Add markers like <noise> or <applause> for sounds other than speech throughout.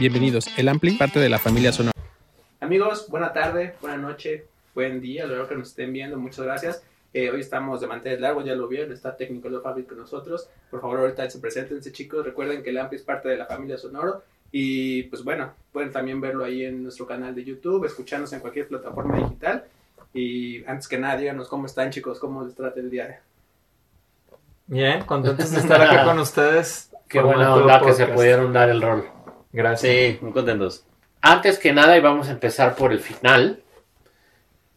Bienvenidos, el Ampli, parte de la familia Sonora. Amigos, buena tarde, buena noche, buen día, lo que nos estén viendo, muchas gracias. Eh, hoy estamos de mantener largo, ya lo vieron, está técnico de Fabric con nosotros. Por favor, ahorita se preséntense, chicos. Recuerden que el Ampli es parte de la familia Sonoro. Y pues bueno, pueden también verlo ahí en nuestro canal de YouTube, escucharnos en cualquier plataforma digital. Y antes que nada, díganos cómo están, chicos, cómo les trata el día. Bien, contentos de <laughs> estar aquí con ustedes. Qué buena onda que se pudieron dar el rol. Gracias. Sí, muy contentos. Antes que nada, y vamos a empezar por el final.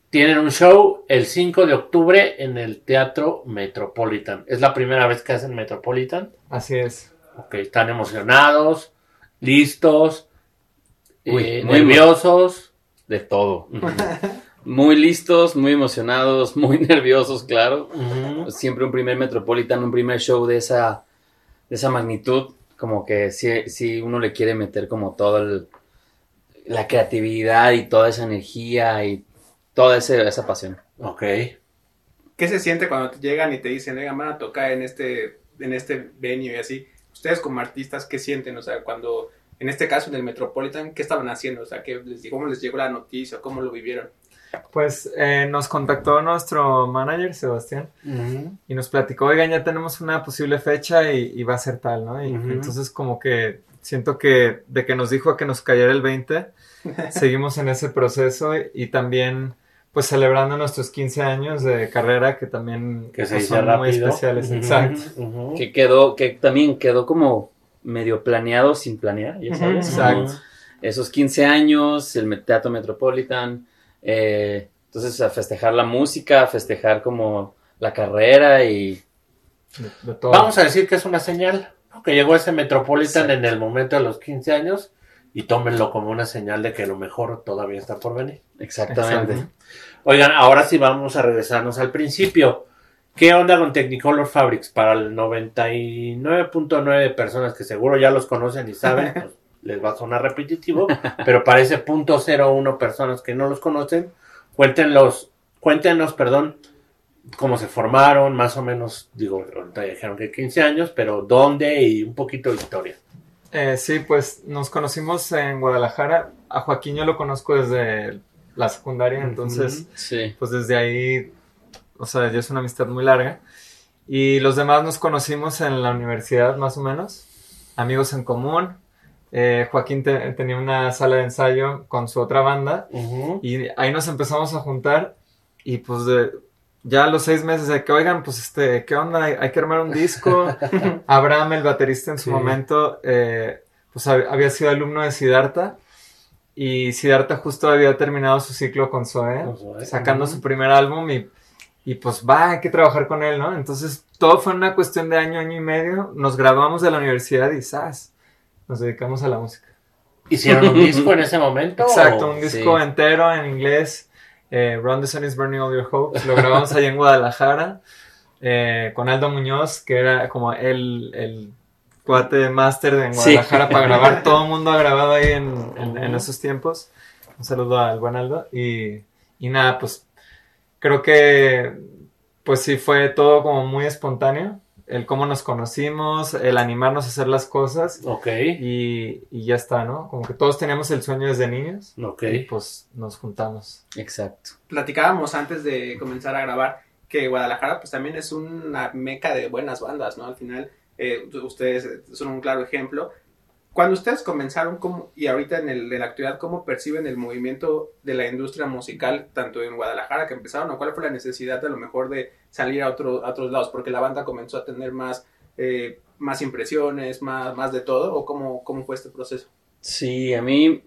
Tienen un show el 5 de octubre en el Teatro Metropolitan. ¿Es la primera vez que hacen Metropolitan? Así es. Ok, están emocionados, listos, Uy, eh, muy nerviosos. De todo. <laughs> muy listos, muy emocionados, muy <laughs> nerviosos, claro. Ujú. Siempre un primer Metropolitan, un primer show de esa, de esa magnitud, como que si, si uno le quiere meter como toda la creatividad y toda esa energía y toda ese- esa pasión. Ok. ¿Qué se siente cuando te llegan y te dicen, oigan, van a tocar en este, en este venue y así? Ustedes como artistas, ¿qué sienten? O sea, cuando, en este caso en el Metropolitan, ¿qué estaban haciendo? O sea, ¿qué les, ¿cómo les llegó la noticia? ¿Cómo lo vivieron? Pues eh, nos contactó nuestro manager, Sebastián, y nos platicó, oigan, ya tenemos una posible fecha y, y va a ser tal, ¿no? Y entonces como que siento que de que nos dijo a que nos cayera el 20, <laughs> seguimos en ese proceso y, y también pues celebrando nuestros 15 años de carrera que también Que se pues, dice son rápido. muy especiales, Ujú. exacto. Que quedó, que también quedó como medio planeado sin planear, ya sabes. Exacto. esos 15 años, el Teatro Metropolitan, eh, entonces a festejar la música, a festejar como la carrera y De, de todo. Vamos a decir que es una señal, ¿no? que llegó ese Metropolitan en el momento de los 15 años y tómenlo como una señal de que lo mejor todavía está por venir. exactamente. Exacto. Oigan, ahora sí vamos a regresarnos al principio. ¿Qué onda con Technicolor Fabrics? Para el 99.9 de personas que seguro ya los conocen y saben, <laughs> pues, les va a sonar repetitivo, <laughs> pero para ese punto 01 personas que no los conocen, cuéntenos, cuéntenos, perdón, cómo se formaron, más o menos, digo, ahorita dijeron que 15 años, pero dónde y un poquito de historia. Eh, sí, pues nos conocimos en Guadalajara. A Joaquín yo lo conozco desde la secundaria, entonces Sí. pues desde ahí, o sea, ya es una amistad muy larga. Y los demás nos conocimos en la universidad más o menos, amigos en común. Eh, Joaquín te- tenía una sala de ensayo con su otra banda y ahí nos empezamos a juntar y pues de, ya a los seis meses de que, oigan, pues este, ¿qué onda? Hay, hay que armar un disco. <laughs> Abraham, el baterista en su Sí. momento, eh, pues hab- había sido alumno de Siddhartha y Siddhartha justo había terminado su ciclo con Zoe, sacando su primer álbum y, y pues va, hay que trabajar con él, ¿no? Entonces todo fue una cuestión de año, año y medio. Nos graduamos de la universidad y ¡zas! Nos dedicamos a la música. ¿Hicieron un disco en ese momento? Exacto, un disco sí. entero en inglés. Eh, Run the Sun is Burning All Your Hopes. Lo grabamos allá en Guadalajara eh, con Aldo Muñoz, que era como el, el cuate de máster Sí. Guadalajara para grabar. <laughs> Todo el mundo ha grabado ahí en, en- en esos tiempos. Un saludo al buen Aldo. Y, y nada, pues creo que pues sí fue todo como muy espontáneo. El cómo nos conocimos, el animarnos a hacer las cosas. Ok, Y, y ya está, ¿no? Como que todos teníamos el sueño desde niños. ok. Y pues nos juntamos. Exacto. Platicábamos antes de comenzar a grabar que Guadalajara pues también es una meca de buenas bandas, ¿no? Al final, eh, ustedes son un claro ejemplo. Cuando ustedes comenzaron como, y ahorita en, el, en la actualidad, ¿cómo perciben el movimiento de la industria musical, tanto en Guadalajara que empezaron, o cuál fue la necesidad de a lo mejor de salir a, otro, a otros lados? Porque la banda comenzó a tener más, eh, más impresiones, más, más de todo, ¿o cómo, cómo fue este proceso? Sí, a mí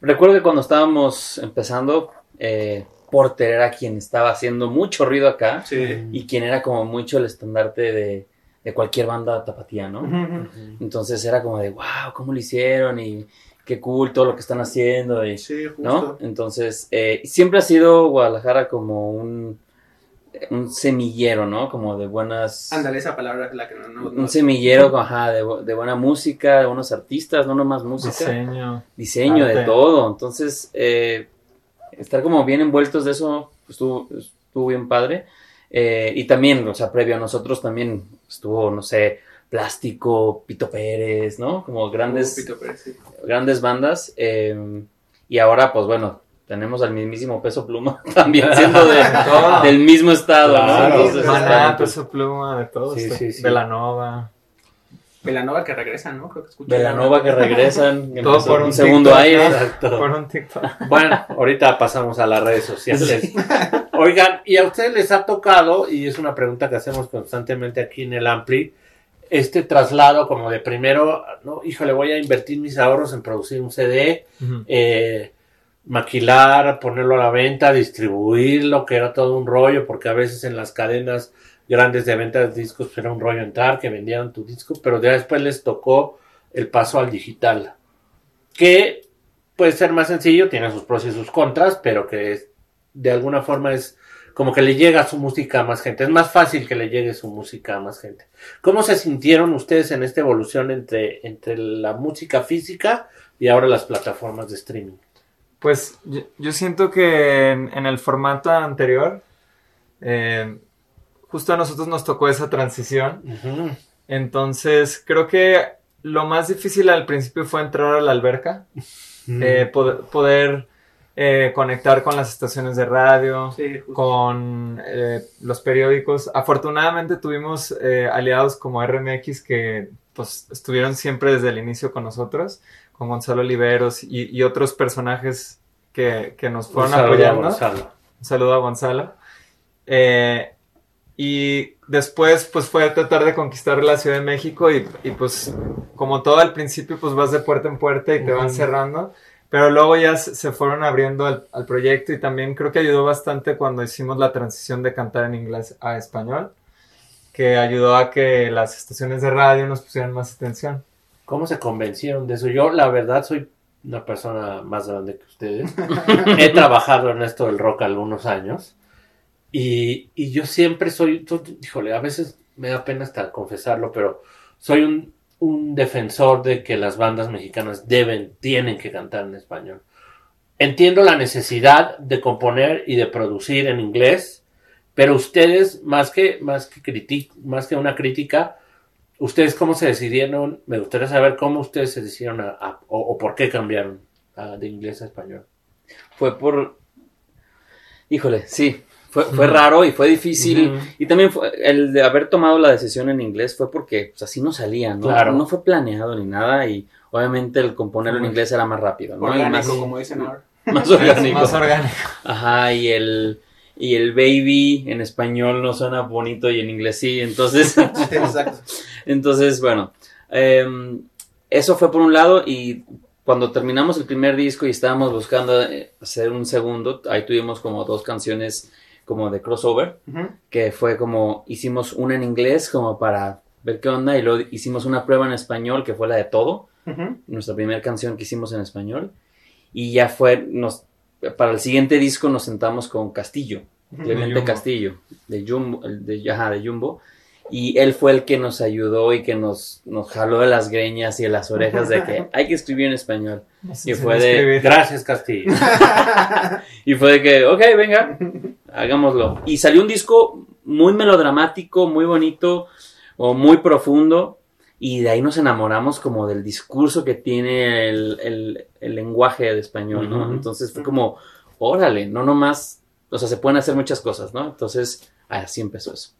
recuerdo que cuando estábamos empezando, eh, Porter era quien estaba haciendo mucho ruido acá Sí. y quien era como mucho el estandarte de, de cualquier banda tapatía, ¿no? Entonces era como de, wow, ¿cómo lo hicieron? Y qué cool todo lo que están haciendo. Y, Sí, justo. ¿no? Entonces, eh, siempre ha sido Guadalajara como un, un semillero, ¿no? Como de buenas... Ándale, esa palabra es la que no... no, no- Un semillero, ajá, de, bu- de buena música, de buenos artistas, no nomás música, Diseño. diseño, de todo. Entonces, eh, estar como bien envueltos de eso pues, estuvo, estuvo bien padre. Eh, y también, o sea, previo a nosotros también estuvo, no sé, Plástico, Pito Pérez, ¿no? Como grandes, Uh, Pito Pérez, sí. grandes bandas. eh, y ahora, pues bueno, tenemos al mismísimo Peso Pluma <laughs> también siendo de- <laughs> del mismo estado, Claro, ¿no? Entonces, Maná, Peso Pluma, de todo. Sí, esto. sí, sí. Velanova. Velanova que regresa, ¿no? Creo que escuché. Velanova que regresan, Todo por un un segundo TikTok, aire. Exacto. Por un TikTok. <laughs> Bueno, ahorita pasamos a las redes sociales. <laughs> Oigan, ¿y a ustedes les ha tocado, y es una pregunta que hacemos constantemente aquí en el Ampli, este traslado como de primero, no, híjole, voy a invertir mis ahorros en producir un CD, Ujú. eh, maquilar, ponerlo a la venta, distribuirlo, que era todo un rollo, porque a veces en las cadenas grandes de venta de discos pues, era un rollo entrar, que vendieran tu disco, pero ya después les tocó el paso al digital, que puede ser más sencillo, tiene sus pros y sus contras, pero que de alguna forma es como que le llega su música a más gente, es más fácil que le llegue su música a más gente. ¿Cómo se sintieron ustedes en esta evolución entre, entre la música física y ahora las plataformas de streaming? Pues yo, yo siento que en, en el formato anterior, eh, justo a nosotros nos tocó esa transición. Entonces, creo que lo más difícil al principio fue entrar a la alberca, eh, poder, poder, eh, conectar con las estaciones de radio, Sí, con eh, los periódicos. Afortunadamente tuvimos eh, aliados como RMX que pues estuvieron siempre desde el inicio con nosotros, con Gonzalo Oliveros y, y otros personajes que, que nos Un fueron saludo a apoyando. Gonzalo. Un saludo a Gonzalo. Eh, y después, pues fue tratar de conquistar la Ciudad de México y, y, pues como todo al principio, pues vas de puerta en puerta y te van cerrando. Pero luego ya se fueron abriendo al, al proyecto y también creo que ayudó bastante cuando hicimos la transición de cantar en inglés a español, que ayudó a que las estaciones de radio nos pusieran más atención. ¿Cómo se convencieron de eso? Yo, la verdad, soy una persona más grande que ustedes. <laughs> He trabajado en esto del rock algunos años. Y, yo siempre soy, híjole, a veces me da pena hasta confesarlo, pero soy un, defensor de que las bandas mexicanas deben, tienen que cantar en español. Entiendo la necesidad de componer y de producir en inglés, pero ustedes, más que, más que, criti- más que una crítica, ¿Ustedes cómo se decidieron? Me gustaría saber cómo ustedes se decidieron a, o por qué cambiaron ah, de inglés a español. Fue por... Híjole, sí, fue, fue raro y fue difícil. Y también fue el de haber tomado la decisión en inglés fue porque pues, así no salía, ¿no? Claro. No fue planeado ni nada y obviamente el componerlo en inglés era más rápido, ¿no? Y Orgánico, más, como dicen ahora. más orgánico. Más orgánico. Ajá, y el, y el baby en español no suena bonito y en inglés sí, entonces... <laughs> Exacto. Entonces, bueno, em, eso fue por un lado y cuando terminamos el primer disco y estábamos buscando eh, hacer un segundo, ahí tuvimos como dos canciones como de crossover, Ujú. que fue como hicimos una en inglés como para ver qué onda y luego hicimos una prueba en español que fue la de todo, Ujú. nuestra primera canción que hicimos en español y ya fue, nos, para el siguiente disco nos sentamos con Castillo, Clemente Jumbo. Castillo, de Jumbo, de, ajá, de Jumbo. Y él fue el que nos ayudó y que nos, nos jaló de las greñas y de las orejas de que <laughs> hay que escribir en español. Nos Y enseñó fue de- escribir. Gracias, Castillo. <laughs> Y fue de que, ok, venga, <laughs> hagámoslo. Y salió un disco muy melodramático, muy bonito, o muy profundo. Y de ahí nos enamoramos como del discurso que tiene el, el- el lenguaje de español, ¿no? Entonces fue como, órale, no nomás, o sea, se pueden hacer muchas cosas, ¿no? Entonces, así empezó eso.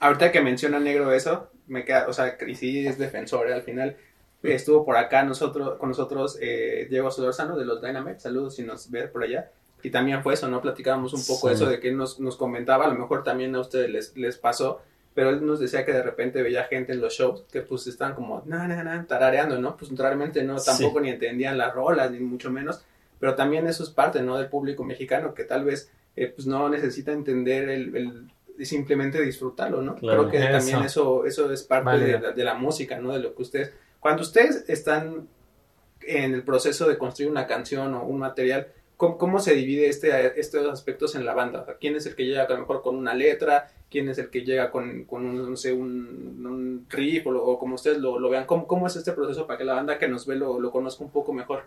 Ahorita que menciona negro eso, me queda, o sea, y sí es defensor, ¿eh? al final estuvo por acá nosotros, con nosotros eh, Diego Solorzano de los Dynamite, saludos si nos ve por allá. Y también fue eso, ¿no? Platicábamos un poco Sí. eso de que él nos, nos comentaba, a lo mejor también a ustedes les, les pasó, pero él nos decía que de repente veía gente en los shows que pues estaban como, na, na, na, tarareando, ¿no? Pues realmente no, Sí. tampoco ni entendían las rolas, ni mucho menos, pero también eso es parte, ¿no? Del público mexicano que tal vez eh, pues no necesita entender el, el- simplemente disfrutarlo, ¿no? Claro. Creo que Eso. también eso, eso es parte Válido. de la, de la música, ¿no? De lo que ustedes, cuando ustedes están en el proceso de construir una canción o un material, ¿cómo, se divide este, estos aspectos en la banda? ¿Quién es el que llega a lo mejor con una letra? ¿Quién es el que llega con, con un, no sé, un, un riff o, como ustedes lo, vean? ¿Cómo, ¿Cómo es este proceso para que la banda que nos ve lo, conozca un poco mejor?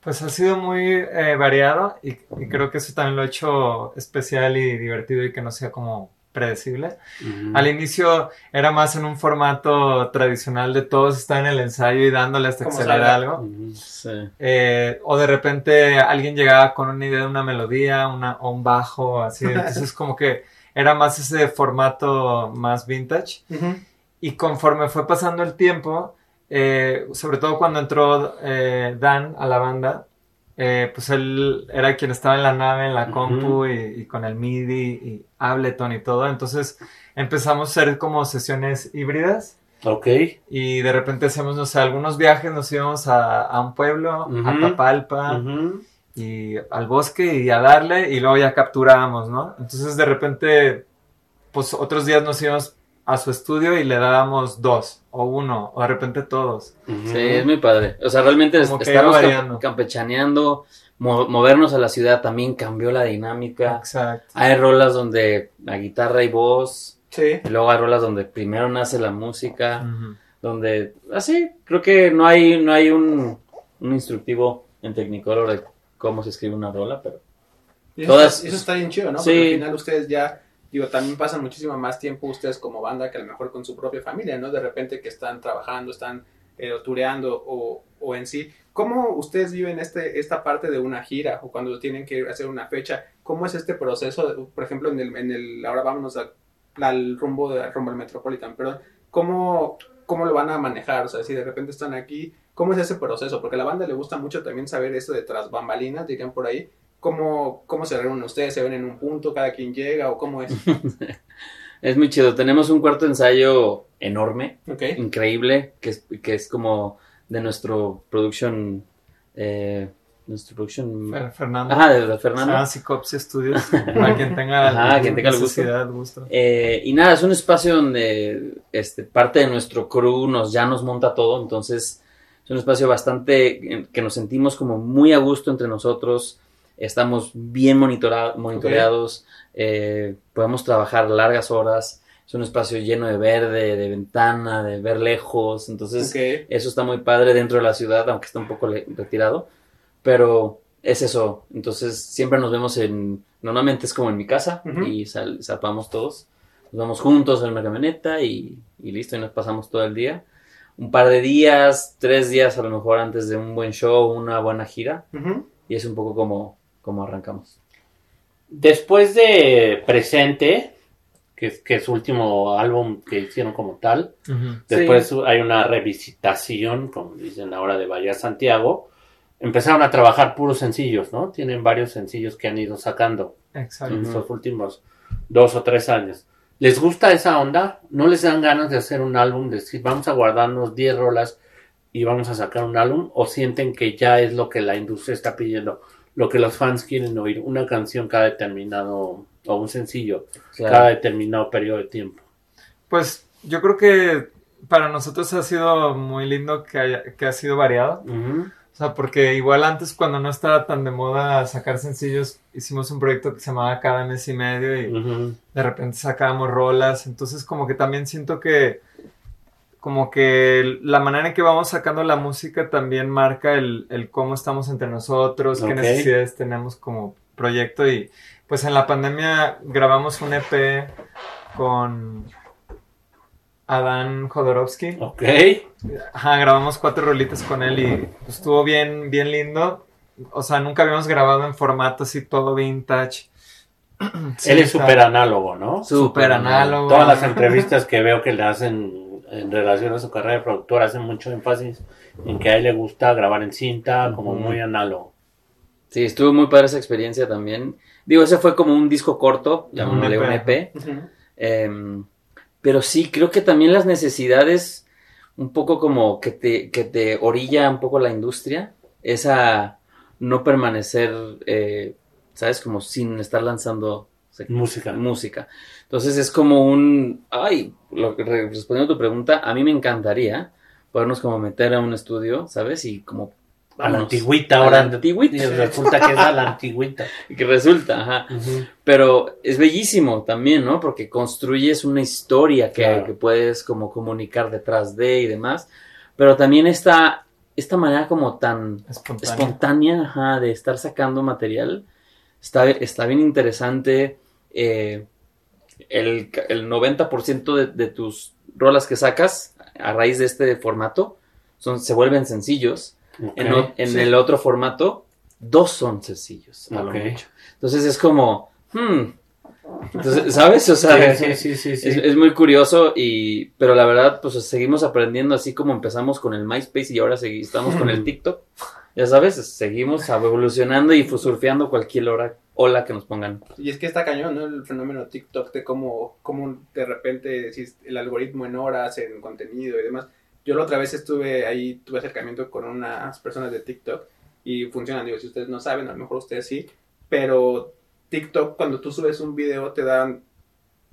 Pues ha sido muy eh, variado y creo que eso también lo ha hecho especial y divertido y que no sea como predecible. Al inicio era más en un formato tradicional de todos están en el ensayo y dándole hasta que se le da salga. algo. Sí. Eh, o de repente alguien llegaba con una idea de una melodía una, o un bajo, así. <laughs> Entonces como que era más ese formato más vintage. Y conforme fue pasando el tiempo, eh, sobre todo cuando entró eh, Dan a la banda, eh, pues él era quien estaba en la nave, en la compu y, y con el MIDI y Ableton y todo. Entonces empezamos a hacer como sesiones híbridas Ok. y de repente hacíamos, no sé, algunos viajes, nos íbamos a, a un pueblo, a. Tapalpa y al bosque y a darle y luego ya capturábamos, ¿no? Entonces de repente, pues otros días nos íbamos a su estudio y le dábamos dos o uno o de repente todos. Sí, es muy padre. O sea, realmente Como estamos campechaneando, mo- movernos a la ciudad también cambió la dinámica. Exacto. Hay rolas donde la guitarra y voz, Sí. y luego hay rolas donde primero nace la música, donde así, creo que no hay, no hay un, un instructivo en Technicolor de cómo se escribe una rola, pero Y eso, Todas- está, eso está bien chido, ¿no? Sí. Porque al final ustedes ya, digo, también pasan muchísimo más tiempo ustedes como banda que a lo mejor con su propia familia, ¿no? De repente que están trabajando, están eh, tureando o, o en sí. ¿Cómo ustedes viven este, esta parte de una gira o cuando tienen que hacer una fecha? ¿Cómo es este proceso? Por ejemplo, en el, en el ahora vámonos a- al rumbo, de, rumbo al Metropolitan, perdón. ¿Cómo, ¿Cómo lo van a manejar? O sea, si de repente están aquí, ¿cómo es ese proceso? Porque a la banda le gusta mucho también saber esto de tras bambalinas, dirían por ahí. ¿Cómo, ¿Cómo se reúnen ustedes? ¿Se ven en un punto? ¿Cada quien llega? ¿O cómo es? <laughs> es muy chido. Tenemos un cuarto ensayo enorme, increíble, que es, que es como de nuestro production, eh, nuestro production... Fer- Fernando. Ajá, de, de Fernando. Ah, Psicopsia Studios. <laughs> Para quien tenga, Ajá, quien tenga el gusto. necesidad, gusto. Eh, y nada, es un espacio donde este, parte de nuestro crew nos, ya nos monta todo, entonces es un espacio bastante en que nos sentimos como muy a gusto entre nosotros, estamos bien monitora- monitoreados, eh, podemos trabajar largas horas, es un espacio lleno de verde, de ventana, de ver lejos, entonces eso está muy padre dentro de la ciudad, aunque está un poco retirado, pero es eso. Entonces siempre nos vemos en, normalmente es como en mi casa y sal, zarpamos todos. Nos vamos juntos en una camioneta y, y listo, y nos pasamos todo el día. Un par de días, tres días a lo mejor antes de un buen show, una buena gira. Y es un poco como, como arrancamos. Después de Presente, que es, que es su último álbum que hicieron como tal, después hay una revisitación, como dicen ahora, de Bahía Santiago. Empezaron a trabajar puros sencillos, ¿no? Tienen varios sencillos que han ido sacando Exacto. en estos últimos dos o tres años. ¿Les gusta esa onda? ¿No les dan ganas de hacer un álbum? De decir, vamos a guardarnos 10 rolas y vamos a sacar un álbum? ¿O sienten que ya es lo que la industria está pidiendo? Lo que los fans quieren oír, una canción cada determinado, o un sencillo, Claro. cada determinado periodo de tiempo. Pues yo creo que para nosotros ha sido muy lindo que, haya- que ha sido variado. O sea, porque igual antes cuando no estaba tan de moda sacar sencillos, hicimos un proyecto que se llamaba Cada mes y medio y de repente sacábamos rolas. Entonces como que también siento que como que la manera en que vamos sacando la música también marca el, el cómo estamos entre nosotros, qué necesidades tenemos como proyecto y pues en la pandemia grabamos un EP con Adán Jodorowsky. Ok. Ajá, grabamos cuatro rolitas con él y pues, estuvo bien, bien lindo. O sea, nunca habíamos grabado en formato así todo vintage. Sí, Él es súper análogo, ¿no? súper análogo. Todas las entrevistas que veo que le hacen en relación a su carrera de productor hacen mucho énfasis en que a él le gusta grabar en cinta, como muy análogo. Sí, estuvo muy padre esa experiencia también. Digo, ese fue como un disco corto, llamándole Un un EP. Ujú. Em, pero sí, creo que también las necesidades, un poco como que te, que te orilla un poco la industria, esa no permanecer, eh, ¿sabes? Como sin estar lanzando Música. música. Entonces es como un, ay, lo respondiendo a tu pregunta, a mí me encantaría podernos como meter a un estudio, ¿sabes? Y como... A la antigüita A la ahora. antigüita. Y resulta que es a la antigüita. <laughs> Que resulta, ajá. Pero es bellísimo también, ¿no? Porque construyes una historia que, Claro. que puedes como comunicar detrás de y demás. Pero también esta, esta manera como tan espontánea ajá, de estar sacando material está, está bien interesante. Eh, el, ca- el 90% de, de tus rolas que sacas a raíz de este formato son, se vuelven sencillos. En, o- en sí. el otro formato, dos son sencillos, a lo Ok. mucho. Entonces es como, hmm. Entonces, ¿sabes? O sea, Sí, sí, sí, sí, es, muy curioso y pero la verdad pues seguimos aprendiendo así como empezamos con el MySpace y ahora estamos con el <laughs> TikTok ya sabes seguimos evolucionando y surfeando cualquier hora ola que nos pongan Y es que está cañón, ¿no? El fenómeno TikTok de cómo, cómo de repente el algoritmo en horas, en contenido y demás. Yo la otra vez estuve ahí, tuve acercamiento con unas personas de TikTok y funcionan. Digo, si ustedes no saben, a lo mejor ustedes sí, pero TikTok cuando tú subes un video te dan,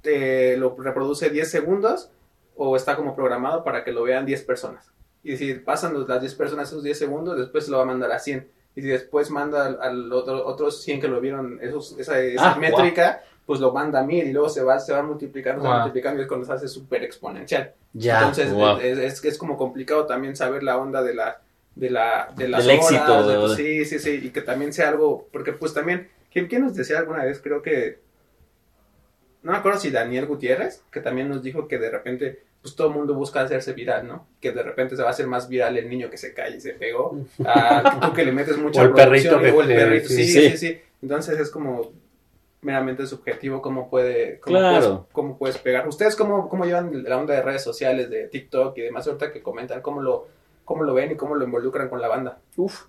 te lo reproduce 10 segundos o está como programado para que lo vean 10 personas. Y si pasan las 10 personas esos 10 segundos, después se lo va a mandar a 100. Y si después manda al, al otro, otros 100 que lo vieron, esos, esa, esa Ah, métrica, pues lo manda a 1000 y luego se va, se va multiplicando, se va multiplicando y es cuando se hace súper exponencial. ya Entonces wow. es, es, es como complicado también saber la onda de la de la de las Del horas, éxito, de- de- sí, sí, sí, y que también sea algo, porque pues también, ¿quién, quién nos decía alguna vez? Creo que, no me acuerdo si Daniel Gutiérrez, que también nos dijo que de repente, pues todo el mundo busca hacerse viral, ¿no? Que de repente se va a hacer más viral el niño que se cae y se pegó, <laughs> a tú que le metes mucha O el perrito que o el perrito, sí, sí. sí, sí, Entonces es como meramente subjetivo cómo puede cómo Claro. puedes, cómo puedes pegar. ¿Ustedes cómo, cómo llevan la onda de redes sociales, de TikTok y demás ahorita que comentan cómo lo cómo lo ven y cómo lo involucran con la banda? Uf.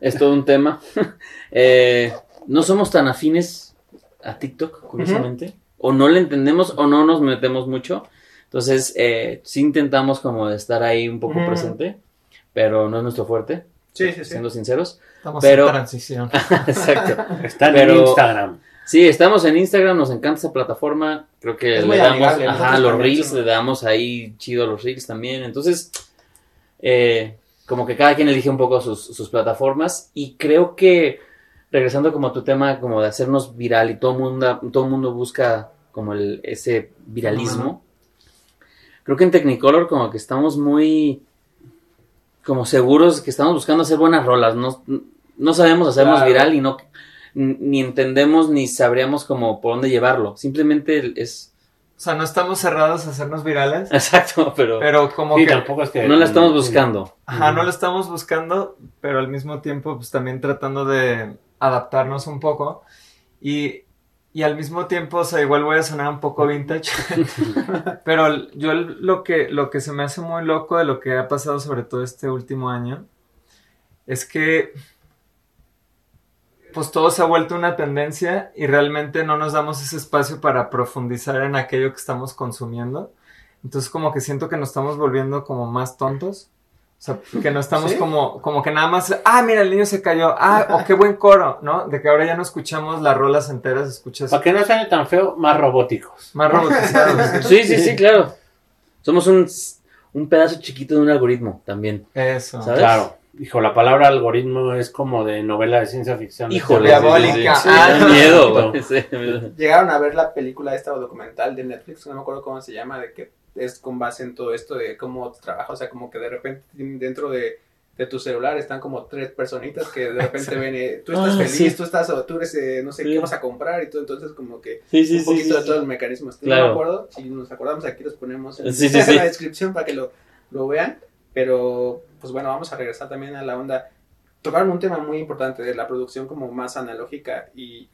es todo un tema <laughs> Eh, no somos tan afines a TikTok curiosamente o no le entendemos o no nos metemos mucho entonces eh, sí intentamos como estar ahí un poco presente pero no es nuestro fuerte Sí, sí, sí. siendo sinceros Estamos Pero- en transición. <laughs> exacto <laughs> Está en Instagram. Sí, estamos en Instagram, nos encanta esa plataforma. Creo que Es le damos, amigable, ajá, nosotros los reels, le damos ahí chido a los reels también. Entonces, eh, como que cada quien elige un poco sus, sus plataformas. Y creo que, regresando como a tu tema, como de hacernos viral y todo el mundo, todo mundo busca como el, ese viralismo. Creo que en Technicolor como que estamos muy como seguros que estamos buscando hacer buenas rolas. No, no sabemos hacernos Claro. viral y no ni entendemos ni sabríamos como por dónde llevarlo. Simplemente es O sea, no estamos cerrados a hacernos virales, <laughs> exacto, pero, pero como Sí, que tampoco es que. no la estamos buscando. Ajá, no lo estamos buscando, pero al mismo tiempo, pues también tratando de adaptarnos un poco. Y, y al mismo tiempo, o sea, igual voy a sonar un poco vintage, <laughs> pero yo lo que, lo que se me hace muy loco de lo que ha pasado, sobre todo este último año, es que pues todo se ha vuelto una tendencia y realmente no nos damos ese espacio para profundizar en aquello que estamos consumiendo. Entonces como que siento que nos estamos volviendo como más tontos. O sea, que no estamos ¿Sí? como, como que nada más, ah, mira, el niño se cayó, ah, o qué buen coro, ¿no? De que ahora ya no escuchamos las rolas enteras, escuchas Para que no suene tan feo, más robóticos. más robotizados. <laughs> Sí, sí, sí, claro. Somos un, un pedazo chiquito de un algoritmo también. Eso. ¿Sabes? Claro. Hijo, la palabra algoritmo es como de novela de ciencia ficción. Híjole, Diabólica. sí, sí, sí, Ah, miedo. Llegaron a ver la película esta o documental de Netflix, no me acuerdo cómo se llama, de que es con base en todo esto de cómo trabaja, o sea, como que de repente dentro de, de tu celular están como tres personitas que de <laughs> repente ven, eh, tú estás Ah, feliz, sí. tú estás, o tú eres, eh, no sé, Sí. qué vas a comprar y todo, entonces como que Sí, sí, un sí, poquito sí, de todo el mecanismo. No Claro. me acuerdo, si nos acordamos aquí los ponemos en, Sí, sí, <laughs> sí. la descripción para que lo, lo vean, pero pues bueno, vamos a regresar también a la onda. Tocaron un tema muy importante de la producción como más analógica y,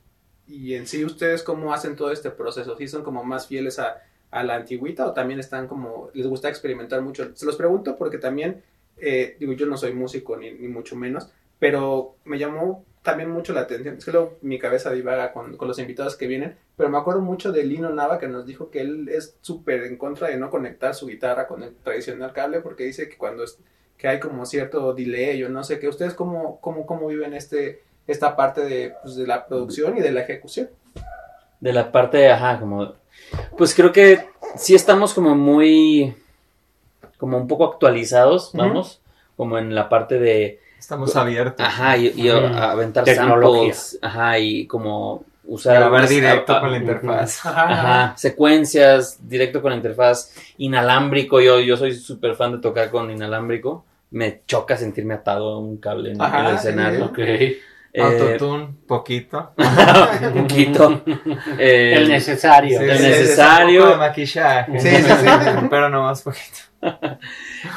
y en sí ustedes cómo hacen todo este proceso, si son como más fieles a, a la antigüita o también están como, les gusta experimentar mucho. Se los pregunto porque también, eh, digo, yo no soy músico ni, ni mucho menos, pero me llamó también mucho la atención. Es que luego mi cabeza divaga con, con los invitados que vienen, pero me acuerdo mucho de Lino Nava que nos dijo que él es súper en contra de no conectar su guitarra con el tradicional cable porque dice que cuando es, que hay como cierto delay o no sé qué. ¿Ustedes cómo, cómo, cómo viven este, esta parte de, pues, de la producción y de la ejecución? De la parte, ajá, como... Pues creo que sí estamos como muy... Como un poco actualizados, vamos. Como en la parte de... Estamos abiertos. Ajá, y, y aventar Tecnología. samples. Ajá, y como usar... Grabar unas- directo a- a- con la interfaz. Ajá, secuencias, directo con la interfaz, inalámbrico, yo, yo soy súper fan de tocar con inalámbrico, me choca sentirme atado a un cable en, Ajá, el sí, escenario. Ok. Eh, Autotune, poquito. un <laughs> poquito. Eh, El necesario. Sí, el sí, necesario. Un poco de maquillaje. Sí, sí, sí. <laughs> Pero no más poquito. <laughs>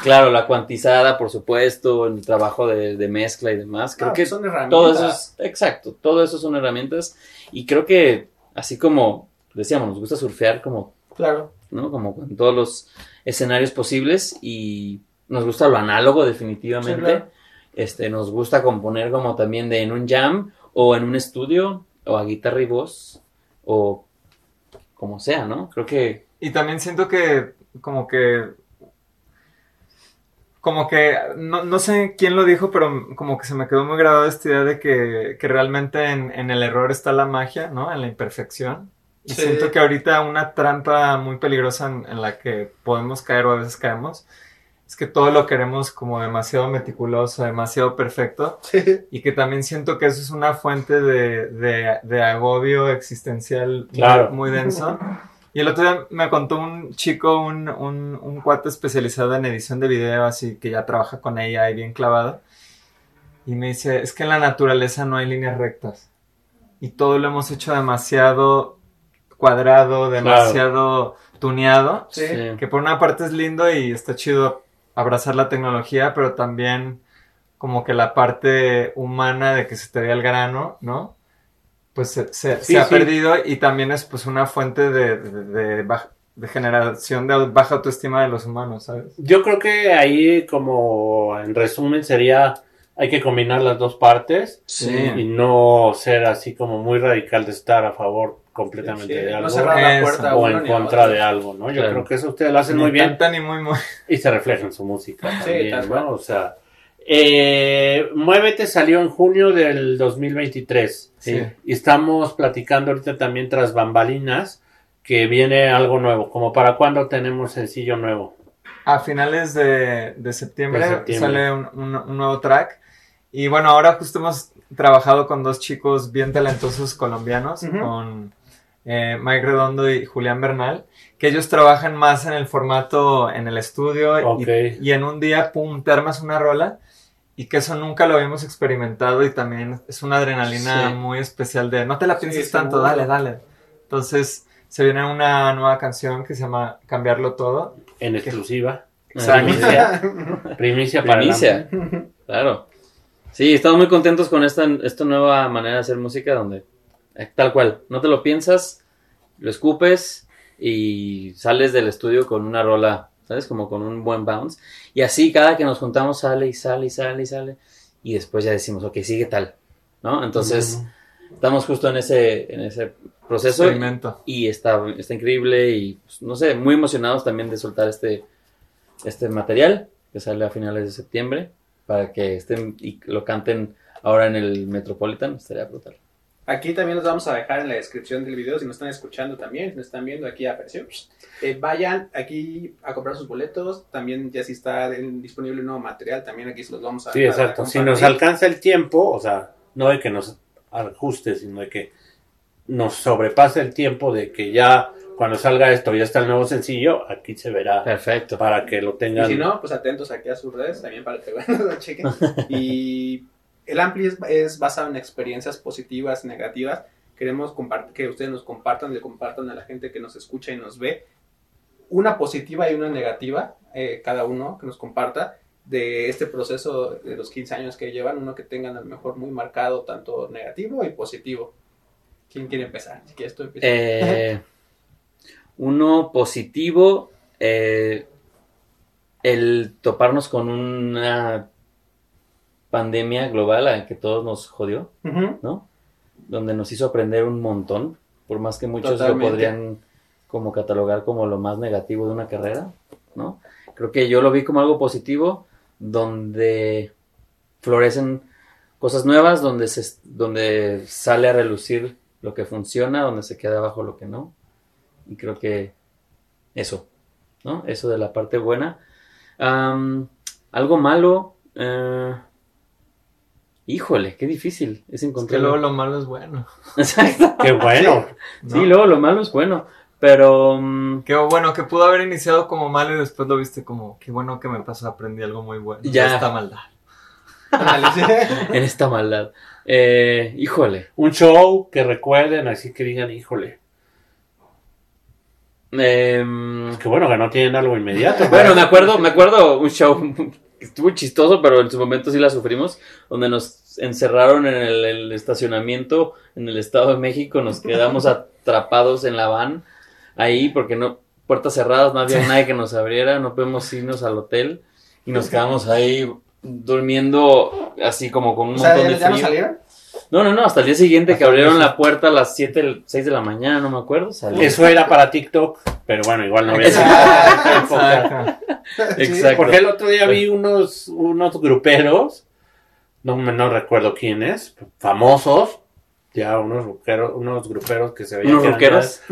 Claro, la cuantizada, por supuesto, el trabajo de, de mezcla y demás. Creo No, que son herramientas. todo eso es, exacto, todo eso son herramientas. Y creo que, así como decíamos, nos gusta surfear como, Claro. ¿no? Como con todos los escenarios posibles y nos gusta lo análogo definitivamente. Sí, claro. Este, nos gusta componer como también de en un jam o en un estudio o a guitarra y voz o como sea, ¿no? Creo que Y también siento que, como que. Como que, no, no sé quién lo dijo, pero como que se me quedó muy grabada esta idea de que, que realmente en, en el error está la magia, ¿no? En la imperfección. Y Sí. siento que ahorita una trampa muy peligrosa en, en la que podemos caer o a veces caemos es que todo lo queremos como demasiado meticuloso, demasiado perfecto. Sí. Y que también siento que eso es una fuente de, de- de agobio existencial muy- Claro. muy, denso. Y el otro día me contó un chico, un, un, un cuate especializado en edición de video, así que ya trabaja con ella y bien clavado. Y me dice, es que en la naturaleza no hay líneas rectas. Y todo lo hemos hecho demasiado cuadrado, demasiado tuneado. Sí. sí. Que por una parte es lindo y está chido abrazar la tecnología, pero también como que la parte humana de que se te vea el grano, ¿no? Pues se, se- Sí, se ha sí. perdido y también es pues una fuente de, de, de baj- de generación de baja autoestima de los humanos, ¿sabes? Yo creo que ahí, como en resumen, sería hay que combinar las dos partes Sí. y no ser así como muy radical de estar a favor completamente Sí, de algo la puerta o en contra de algo, ¿no? Yo Claro. creo que eso ustedes lo hacen Ni muy bien muy muy. y se refleja en su música Sí, también. ¿no? O sea, eh, Muévete salió en junio del 2023 Sí. y estamos platicando ahorita también tras bambalinas que viene algo nuevo. ¿Como para cuándo tenemos sencillo nuevo? A finales de, de septiembre, De septiembre. sale un, un- un nuevo track. Y bueno, ahora justo hemos trabajado con dos chicos bien talentosos colombianos, con eh, Mike Redondo y Julián Bernal, que ellos trabajan más en el formato en el estudio y- en un día, pum, te armas una rola. Y que eso nunca lo habíamos experimentado y también es una adrenalina Sí. muy especial de no te la pienses Sí, tanto, dale, dale. Entonces se viene una nueva canción que se llama Cambiarlo Todo. En exclusiva. Primicia. <laughs> Primicia para la- Primicia. <laughs> Claro. Sí, estamos muy contentos con esta, esta nueva manera de hacer música donde eh, tal cual, no te lo piensas, lo escupes y sales del estudio con una rola, ¿sabes? Como con un buen bounce. Y así cada que nos juntamos sale y sale y sale y sale. Y después ya decimos, ok, sigue tal, ¿no? Entonces estamos justo en ese, en ese proceso Experimento. y está, está increíble y pues, no sé, muy emocionados también de soltar este, este material que sale a finales de septiembre para que estén y lo canten ahora en el Metropolitan, estaría brutal. Aquí también los vamos a dejar en la descripción del video si nos están escuchando también, si nos están viendo aquí apareció. Eh, vayan aquí a comprar sus boletos, también ya si está en- disponible un nuevo material, también aquí se los vamos a Sí, a- a exacto. Si nos alcanza el tiempo, o sea, no de que nos ajuste, sino de que nos sobrepase el tiempo de que ya cuando salga esto ya está el nuevo sencillo, aquí se verá Perfecto. para que lo Y tengan. si no, pues atentos aquí a sus redes también para que <laughs> lo chequen. <laughs> Y el Ampli es, es basado en experiencias positivas, negativas. Queremos que ustedes nos compartan, le compartan a la gente que nos escucha y nos ve una positiva y una negativa, eh, cada uno que nos comparta de este proceso de los 15 años que llevan, uno que tengan a lo mejor muy marcado tanto negativo y positivo. ¿Quién quiere empezar? Si quieres tú empiezas. Eh, <laughs> uno positivo, eh, el toparnos con una pandemia global a la que todos nos jodió. ¿no? Donde nos hizo aprender un montón, por más que muchos Totalmente. lo podrían como catalogar como lo más negativo de una carrera, ¿no? Creo que yo lo vi como algo positivo, donde florecen cosas nuevas, donde se, donde sale a relucir lo que funciona, donde se queda abajo lo que no. Y creo que eso, ¿no? Eso de la parte buena. Am, algo malo, eh, híjole, qué difícil es Es que encontrar. luego lo malo es bueno. <laughs> Exacto. <laughs> Qué bueno. ¿no? Sí, luego lo malo es bueno, pero mm, Que bueno, que pudo haber iniciado como malo y después lo viste como, qué bueno que me pasó, aprendí algo muy bueno. Ya. Ya está maldad. <laughs> En esta maldad. Eh, híjole. Un show que recuerden, así que digan, híjole. Em, Que bueno, que no tienen algo inmediato. <laughs> bueno, me acuerdo, me acuerdo un show que <laughs> estuvo chistoso, pero en su momento sí la sufrimos, donde nos encerraron en el, el estacionamiento en el Estado de México, nos quedamos <laughs> atrapados en la van ahí porque no puertas cerradas, no había nadie que nos abriera, no podemos irnos al hotel y nos quedamos ahí durmiendo así como con un O sea, montón de ¿ya no frío. salieron? No, no, no, hasta el día siguiente que Hasta abrieron la puerta a las 7, 6 de la mañana, no me acuerdo, salí. Eso era para TikTok, pero bueno, igual no había. Exacto. <laughs> Exacto. Porque el otro día vi unos, unos gruperos, no, me- no recuerdo quiénes, famosos, ya unos gruperos, unos gruperos que se veían unos rockeros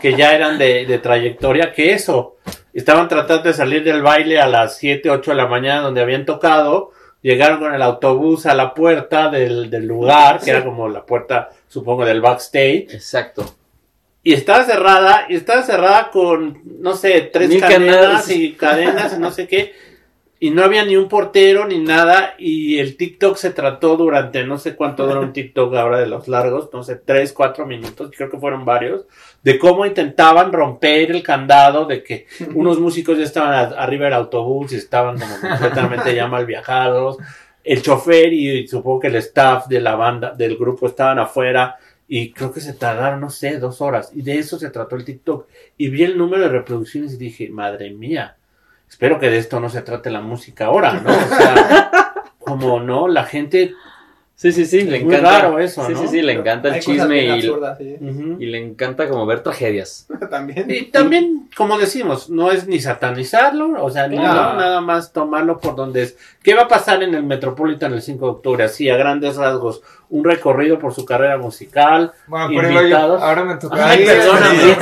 que ya eran de, de trayectoria, que eso, estaban tratando de salir del baile a las 7, 8 de la mañana donde habían tocado, llegaron con el autobús a la puerta del, del lugar, que era como la puerta, supongo, del backstage, Exacto. y estaba cerrada, y estaba cerrada con, no sé, tres Mil cadenas cadenas. y cadenas y no sé qué. Y no había ni un portero ni nada. Y el TikTok se trató durante, no sé cuánto dura un TikTok ahora de los largos, no sé, tres, cuatro minutos, creo que fueron varios, de cómo intentaban romper el candado, de que unos músicos ya estaban a- arriba del autobús y estaban como <laughs> completamente ya mal viajados. El chofer y supongo que el staff de la banda, del grupo estaban afuera y creo que se tardaron, no sé, dos horas. Y de eso se trató el TikTok. Y vi el número de reproducciones y dije, madre mía, espero que de esto no se trate la música ahora, ¿no? O sea, <laughs> como no, la gente... Sí, sí, sí, le Es muy encanta. raro eso, sí, ¿no? sí, sí, le encanta el chisme y, absurdas, sí. ujú. y le encanta como ver tragedias. <laughs> También. Y también, como decimos, no es ni satanizarlo, o sea, no, nada más tomarlo por donde es. ¿Qué va a pasar en el Metropolitan el 5 de octubre? Así, a grandes rasgos, un recorrido por su carrera musical. Bueno, yo- Invitados. ahora me toca. Ay, perdóname.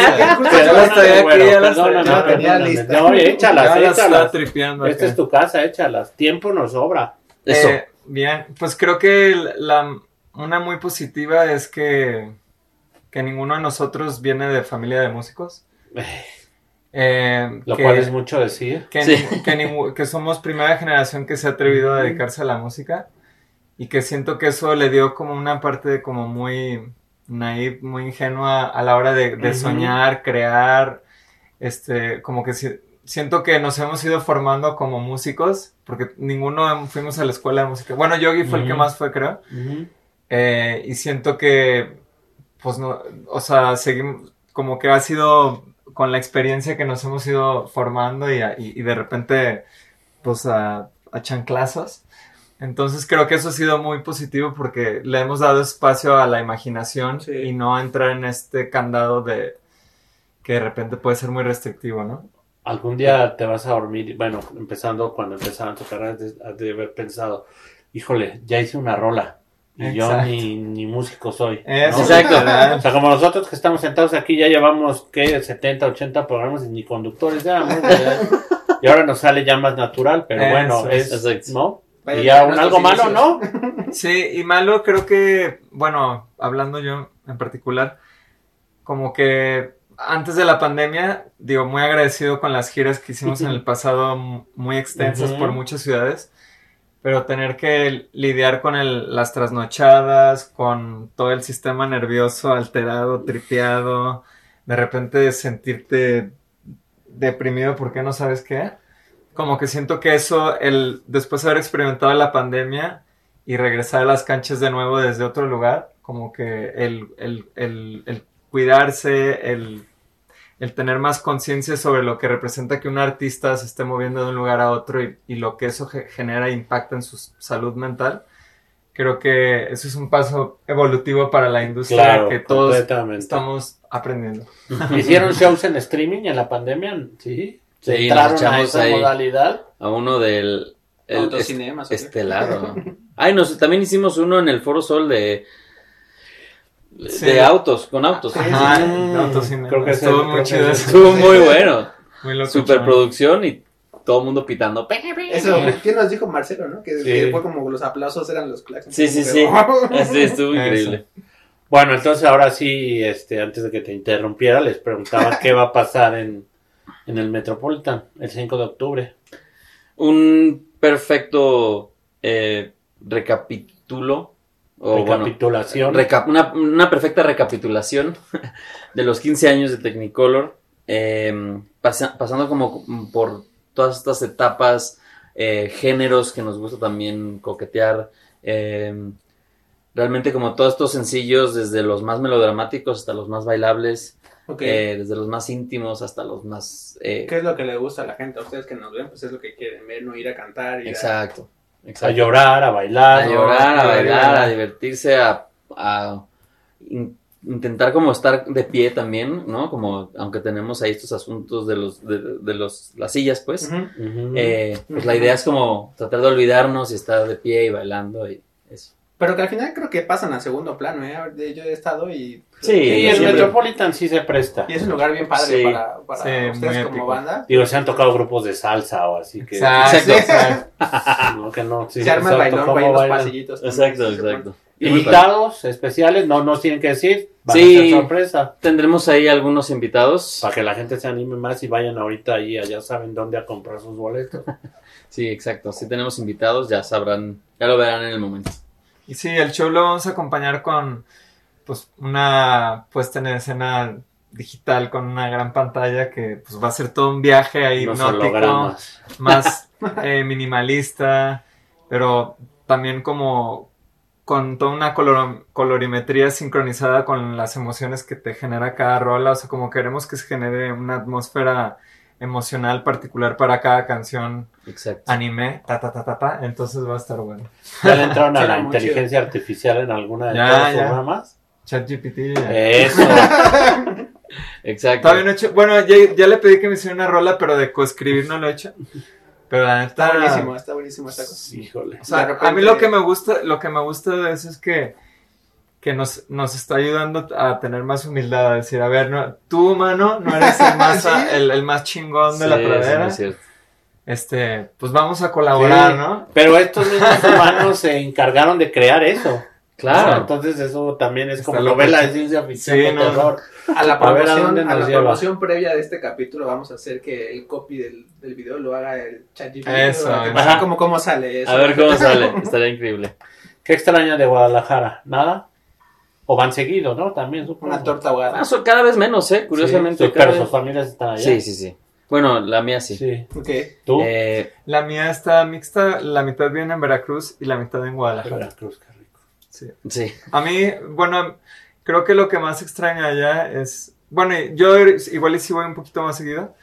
Perdóname. No, échalas, échalas. está tripeando Esta es tu casa, échalas. Tiempo nos sobra. Eso. Eh, bien, pues creo que la, una muy positiva es que, que ninguno de nosotros viene de familia de músicos. <laughs> Eh, Lo que, cual es mucho decir. que, Sí. ni- que, que somos primera generación que se ha atrevido a dedicarse a la música y que siento que eso le dio como una parte como muy naive, muy ingenua a la hora de, de soñar, crear, este, como que si- siento que nos hemos ido formando como músicos, porque ninguno fuimos a la escuela de música. Bueno, Yogi fue el que más fue, creo. Ujú. Eh, y siento que, pues no, o sea, seguimos, como que ha sido con la experiencia que nos hemos ido formando y, a- y- y de repente, pues a, a chanclazos. Entonces creo que eso ha sido muy positivo porque le hemos dado espacio a la imaginación Sí. y no entrar en este candado de que de repente puede ser muy restrictivo, ¿no? Algún día te vas a dormir, bueno, empezando cuando empezaron tu carrera, has de, has de haber pensado, híjole, ya hice una rola. Y yo Exacto. ni, ni músico soy. ¿no? Exacto. O sea, como nosotros que estamos sentados aquí ya llevamos, ¿qué? 70, 80 programas y ni conductores éramos. ¿verdad? y ahora nos sale ya más natural, pero Eso bueno, es. es, Exacto. ¿no? Vaya, y ya nuestros algo malo. ¿no? Sí, y malo creo que, bueno, hablando yo en particular, como que antes de la pandemia, digo, muy agradecido con las giras que hicimos en el <laughs> pasado, muy extensas Ujú. por muchas ciudades, pero tener que lidiar con el- las trasnochadas, con todo el sistema nervioso alterado, tripeado, de repente sentirte deprimido porque no sabes qué. Como que siento que eso, el después de haber experimentado la pandemia y regresar a las canchas de nuevo desde otro lugar, como que el, el, el, el cuidarse, el, el tener más conciencia sobre lo que representa que un artista se esté moviendo de un lugar a otro y, y lo que eso ge- genera impacto en su salud mental. Creo que eso es un paso evolutivo para la industria Claro, que todos estamos aprendiendo. <laughs> ¿Hicieron shows en streaming en la pandemia? Sí. ¿Se Sí, entraron a esa ahí. modalidad? A uno del... el est- estelar, ¿no? <laughs> Ay, nos, también hicimos uno en el Foro Sol de... De Sí. autos, con autos. Ajá, Mm, autocine. creo que es Estuvo muy chido. Estuvo muy bueno. Muy loco. Superproducción y todo el mundo pitando. Eso, ¿quién nos dijo Marcelo, no? Que, Sí. que fue como los aplausos eran los claxons. Sí, sí, sí. Sí, <laughs> estuvo Eso. increíble. Bueno, entonces ahora sí, este, antes de que te interrumpiera, les preguntaba qué va a pasar en, en el Metropolitan el 5 de octubre. Un perfecto eh, recapitulo. O, bueno, Recapitulación. reca- una, una perfecta recapitulación <laughs> de los 15 años de Technicolor, eh, pasa- pasando como por todas estas etapas, eh, géneros que nos gusta también coquetear, eh, realmente como todos estos sencillos, desde los más melodramáticos hasta los más bailables, eh, desde los más íntimos hasta los más... eh, ¿Qué es lo que le gusta a la gente? A ustedes que nos ven, pues es lo que quieren ver, no ir a cantar. Ir a- exacto, A llorar, a bailar. a ¿no? llorar, a a bailar, a divertirse, a, a in- intentar como estar de pie también, ¿no? Como aunque tenemos ahí estos asuntos de los de, de los las sillas, pues, eh, pues la idea es como tratar de olvidarnos y estar de pie y bailando y eso. Pero que al final creo que pasan a segundo plano, ¿eh? Yo he estado y... Sí, y el siempre- Metropolitan sí se presta. Y es un lugar bien padre Sí. para, para Sí, muy ustedes como épico. banda. Digo, se han tocado grupos de salsa o así que. Exacto, Exacto. exacto. <laughs> No, que no. sí, se arma el bailón ¿cómo ahí en los pasillitos. Exacto, exacto. Invitados especiales, no nos tienen que decir. Van Sí. a ser sorpresa. Tendremos ahí algunos invitados. Para que la gente se anime más y vayan ahorita ahí, allá saben dónde a comprar sus boletos. <laughs> Sí, exacto. Si tenemos invitados, ya sabrán, ya lo verán en el momento. Y sí, el show lo vamos a acompañar con pues una puesta en escena digital con una gran pantalla que pues va a ser todo un viaje ahí Los hipnótico, hologramas. <laughs> más eh, minimalista, pero también como con toda una color- colorimetría sincronizada con las emociones que te genera cada rola, o sea, como queremos que se genere una atmósfera emocional particular para cada canción Exacto. anime, ta ta ta ta ta, entonces va a estar bueno. ¿Ya le entraron <laughs> a la inteligencia artificial en alguna de Ya, todas ramas? ChatGPT. ya. Eso. <laughs> Exacto. Todavía no he hecho. Bueno, ya, ya le pedí que me hiciera una rola, pero de coescribir no lo he hecho. Pero la neta. Está buenísimo, está buenísimo esta cosa. Híjole. O sea, De repente- a mí lo que me gusta, lo que me gusta de eso es que, que nos, nos está ayudando a tener más humildad, a decir, a ver, no, tú, humano, no eres el más, <laughs> Sí. el, el más chingón de la Sí, sí, pradera. es cierto. este, pues vamos a colaborar, Sí. ¿no? Pero estos mismos humanos se encargaron de crear eso. Claro. Entonces eso también es Está como novela de ciencia ficción Sí, no. terror. A la a promoción, a la promoción previa de este capítulo vamos a hacer que el copy del, del video lo haga el chat GPT. Eso, vean cómo, cómo sale eso. A ver cómo <laughs> sale. Estaría increíble. ¿Qué extraña de Guadalajara? ¿Nada? ¿O van seguido, no? También supongo. Una torta ahogada. Ah, cada vez menos, ¿eh? Curiosamente. Sí, pero vez- sus familias están allá. Sí, sí, sí. Bueno, la mía sí. Sí. Ok. ¿Tú? Eh, La mía está mixta, la mitad viene en Veracruz y la mitad en Guadalajara. Veracruz, qué rico. Sí. sí. A mí, bueno, creo que lo que más extraña allá es, bueno, yo igual y si voy un poquito más seguido,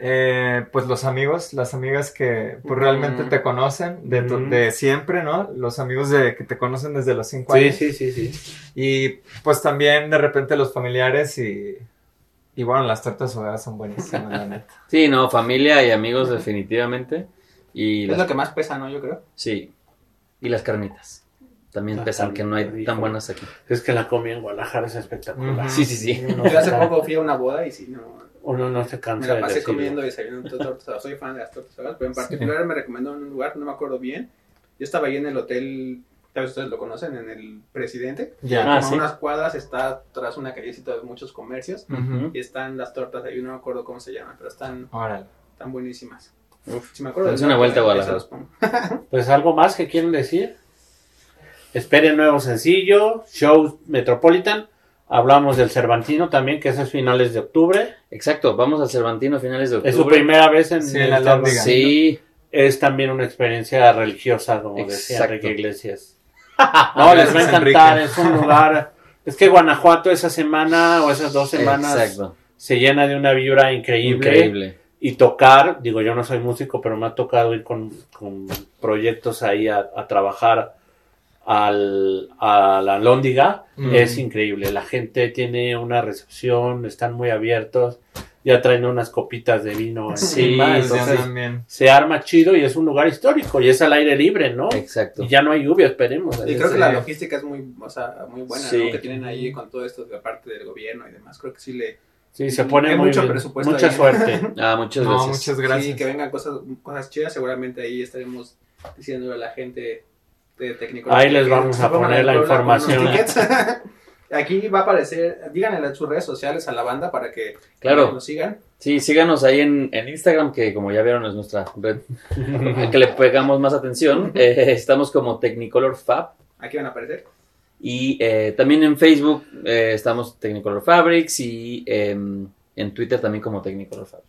eh, pues los amigos, las amigas que pues, realmente Mm. te conocen de, tu- Mm. de siempre, ¿no? Los amigos de que te conocen desde los cinco Sí, años. sí, sí, sí. Y pues también de repente los familiares y, y bueno, las tortas ahogadas son buenísimas, la neta. <laughs> Sí, no, familia y amigos definitivamente. Y Es las- lo que más pesa, ¿no? Yo creo. Sí. Y las carnitas. También pesan, que no hay tan buenas aquí. Es que la comida en Guadalajara es espectacular. Sí, sí, sí. Yo hace poco fui a una boda y sí, no. Uno no se Me cansa la de pasé decirlo. comiendo y desayunando tortas. Soy fan de las tortas ahogadas, pero en particular me recomendó en un lugar, no me acuerdo bien. Yo estaba ahí en el hotel, tal vez ustedes lo conocen, en el Presidente. Ya. Ah, Como sí. unas cuadras está tras una callecita de muchos comercios. Ujú. Y están las tortas ahí, no me acuerdo cómo se llaman, pero están, Órale. están buenísimas. Uf. Si me acuerdo Es del una vuelta a pongo. Pues algo más que quieren decir. Esperen nuevo sencillo, show Metropolitan. Hablamos del Cervantino también, que eso es finales de octubre. Exacto, vamos al Cervantino a finales de octubre. Es su primera vez en Sí, el la. Cervantino. Sí, Es también una experiencia religiosa, como decía. Enrique Iglesias. <laughs> No, les va a encantar, es un lugar... Es que Guanajuato esa semana o esas dos semanas exacto. se llena de una vibra increíble. Increíble. y tocar, digo, yo no soy músico, pero me ha tocado ir con, con proyectos ahí a, a trabajar al, a la Lóndiga, Mm. es increíble. La gente tiene una recepción, están muy abiertos, ya traen unas copitas de vino encima, entonces se arma chido y es un lugar histórico y es al aire libre, ¿no? Exacto. Y ya no hay lluvia, esperemos. Y creo que Sí. la logística es muy, o sea, muy buena, Sí. ¿no? Que tienen ahí con todo esto de parte del gobierno y demás. Creo que sí le... Sí, se pone muy mucho bien. presupuesto Mucha ahí. suerte. <laughs> Ah, muchas No, gracias. muchas gracias. Sí, que vengan cosas, cosas chidas. Seguramente ahí estaremos diciéndole a la gente de técnico. Ahí les vamos a poner la información. <laughs> Aquí va a aparecer, díganle en sus redes sociales a la banda para que Claro. nos sigan. Sí, síganos ahí en, en Instagram, que como ya vieron es nuestra red, <laughs> que le pegamos más atención. <laughs> Eh, estamos como Technicolor Fab. Aquí van a aparecer. Y eh, también en Facebook eh, estamos Technicolor Fabrics y em, en Twitter también como Technicolor Fab.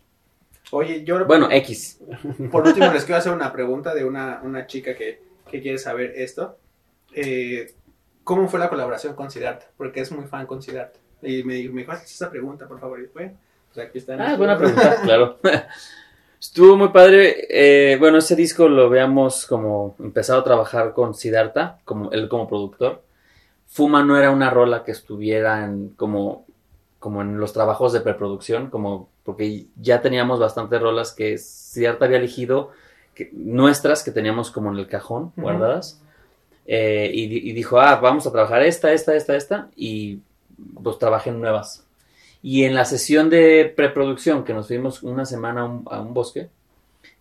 Oye, yo Bueno, X. por último les quiero hacer una pregunta de una, una chica que, que quiere saber esto. Eh, ¿Cómo fue la colaboración con Siddhartha? Porque es muy fan con Siddhartha. Y me, me dijo, "Haz esa pregunta, por favor. Y bueno, pues aquí está. Ah, buena pregunta, <laughs> claro. <laughs> Estuvo muy padre. eh, bueno, ese disco lo habíamos como empezado a trabajar con Siddhartha, como él como productor. Fuma no era una rola que estuviera en, como, como en los trabajos de preproducción, como porque ya teníamos bastantes rolas que Siddhartha había elegido, que, nuestras que teníamos como en el cajón guardadas. eh, y, di- y dijo, ah, vamos a trabajar esta, esta, esta, esta, y pues trabajé en nuevas. Y en la sesión de preproducción, que nos fuimos una semana a un, a un bosque,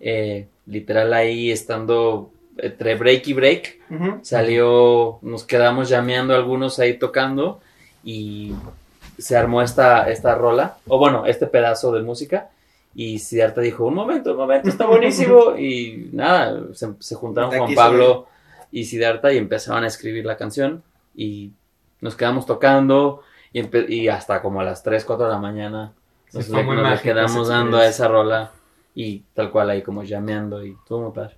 eh, literal ahí estando entre break y break, salió, nos quedamos llameando algunos ahí tocando y se armó esta, esta rola, o bueno, este pedazo de música. Y Siddhartha dijo, un momento, un momento, está buenísimo. <laughs> y nada, se, se juntaron Juan Pablo y Siddhartha y empezaron a escribir la canción. Y nos quedamos tocando y, y hasta como a las 3, 4 de la mañana Sí, nos, muy nos le mágica quedamos dando a esa rola y tal cual ahí como llameando y todo muy padre.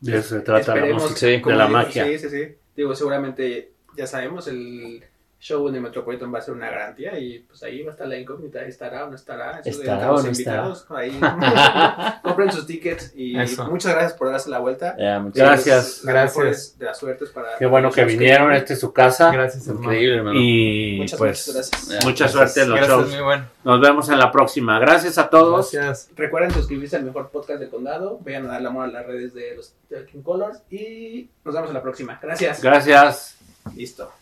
De eso se trata la música, sí, de la digo, magia. Sí, sí, sí. Digo, seguramente ya sabemos, el show en el Metropolitan va a ser una garantía y pues ahí va a estar la incógnita, estará o no estará. Eso de ¿Estará entre o los no estará? invitados, Ahí <laughs> <laughs> compren sus tickets y Eso. muchas gracias por darse la vuelta. Muchas Gracias. Las Gracias. De las suertes para Qué bueno que vinieron, vienen. esta es su casa. Gracias. Increíble, hermano. Y Muchas, pues muchas gracias. Mucha gracias. suerte en los Gracias, shows. muy bueno. Nos vemos en la próxima. Gracias a todos. Gracias. Recuerden suscribirse al mejor podcast del condado. Vayan a dar la amor a las redes de los de King Colors. Y nos vemos en la próxima. Gracias. Gracias. Listo.